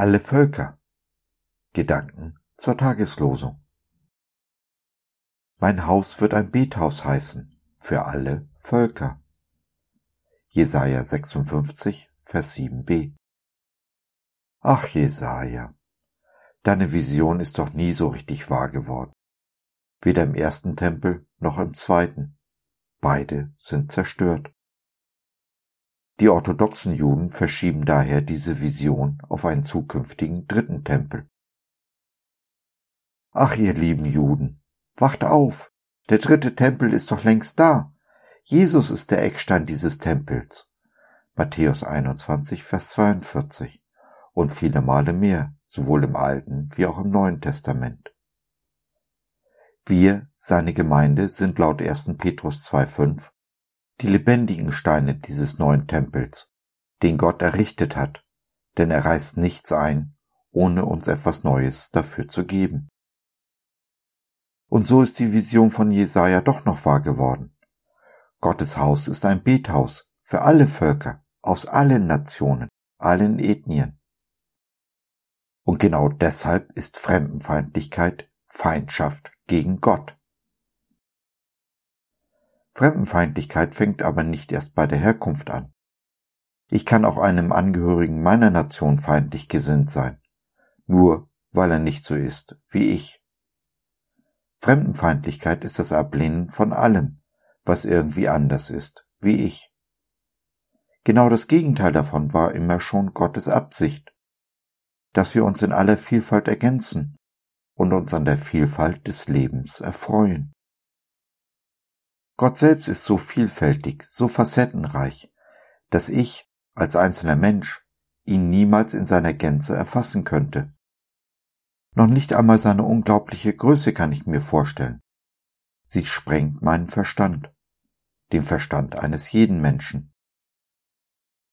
alle Völker. Gedanken zur Tageslosung. Mein Haus wird ein Bethaus heißen für alle Völker. Jesaja 56, Vers 7b. Ach, Jesaja, deine Vision ist doch nie so richtig wahr geworden. Weder im ersten Tempel noch im zweiten. Beide sind zerstört. Die orthodoxen Juden verschieben daher diese Vision auf einen zukünftigen dritten Tempel. Ach, ihr lieben Juden, wacht auf! Der dritte Tempel ist doch längst da. Jesus ist der Eckstein dieses Tempels. Matthäus 21, Vers 42 und viele Male mehr, sowohl im Alten wie auch im Neuen Testament. Wir, seine Gemeinde, sind laut 1. Petrus 2,5 die lebendigen Steine dieses neuen Tempels, den Gott errichtet hat, denn er reißt nichts ein, ohne uns etwas Neues dafür zu geben. Und so ist die Vision von Jesaja doch noch wahr geworden. Gottes Haus ist ein Bethaus für alle Völker, aus allen Nationen, allen Ethnien. Und genau deshalb ist Fremdenfeindlichkeit Feindschaft gegen Gott. Fremdenfeindlichkeit fängt aber nicht erst bei der Herkunft an. Ich kann auch einem Angehörigen meiner Nation feindlich gesinnt sein, nur weil er nicht so ist wie ich. Fremdenfeindlichkeit ist das Ablehnen von allem, was irgendwie anders ist wie ich. Genau das Gegenteil davon war immer schon Gottes Absicht, dass wir uns in aller Vielfalt ergänzen und uns an der Vielfalt des Lebens erfreuen. Gott selbst ist so vielfältig, so facettenreich, dass ich als einzelner Mensch ihn niemals in seiner Gänze erfassen könnte. Noch nicht einmal seine unglaubliche Größe kann ich mir vorstellen. Sie sprengt meinen Verstand, den Verstand eines jeden Menschen.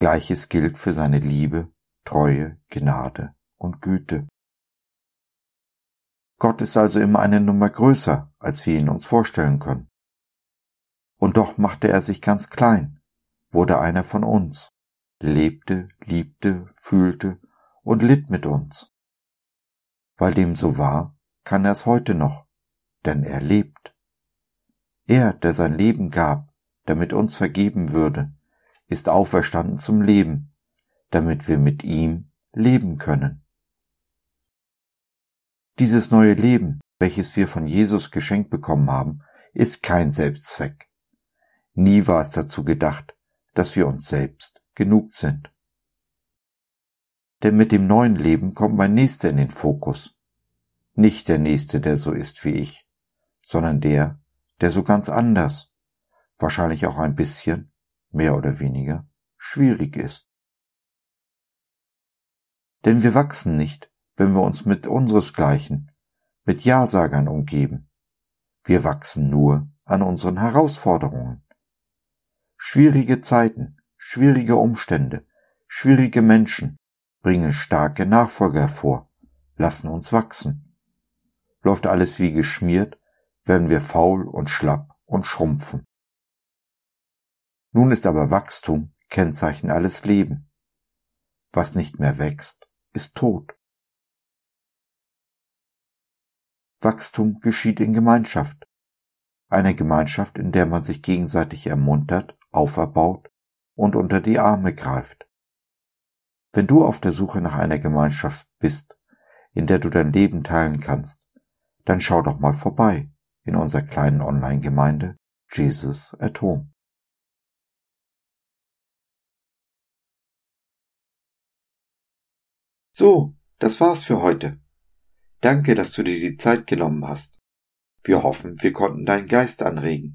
Gleiches gilt für seine Liebe, Treue, Gnade und Güte. Gott ist also immer eine Nummer größer, als wir ihn uns vorstellen können. Und doch machte er sich ganz klein, wurde einer von uns, lebte, liebte, fühlte und litt mit uns. Weil dem so war, kann er es heute noch, denn er lebt. Er, der sein Leben gab, damit uns vergeben würde, ist auferstanden zum Leben, damit wir mit ihm leben können. Dieses neue Leben, welches wir von Jesus geschenkt bekommen haben, ist kein Selbstzweck. Nie war es dazu gedacht, dass wir uns selbst genug sind. Denn mit dem neuen Leben kommt mein Nächster in den Fokus. Nicht der Nächste, der so ist wie ich, sondern der, der so ganz anders, wahrscheinlich auch ein bisschen, mehr oder weniger, schwierig ist. Denn wir wachsen nicht, wenn wir uns mit unseresgleichen, mit Ja-Sagern umgeben. Wir wachsen nur an unseren Herausforderungen. Schwierige Zeiten, schwierige Umstände, schwierige Menschen bringen starke Nachfolger hervor, lassen uns wachsen. Läuft alles wie geschmiert, werden wir faul und schlapp und schrumpfen. Nun ist aber Wachstum Kennzeichen alles Leben. Was nicht mehr wächst, ist tot. Wachstum geschieht in Gemeinschaft. Eine Gemeinschaft, in der man sich gegenseitig ermuntert auferbaut und unter die Arme greift. Wenn du auf der Suche nach einer Gemeinschaft bist, in der du dein Leben teilen kannst, dann schau doch mal vorbei in unserer kleinen Online-Gemeinde Jesus at Home. So, das war's für heute. Danke, dass du dir die Zeit genommen hast. Wir hoffen, wir konnten deinen Geist anregen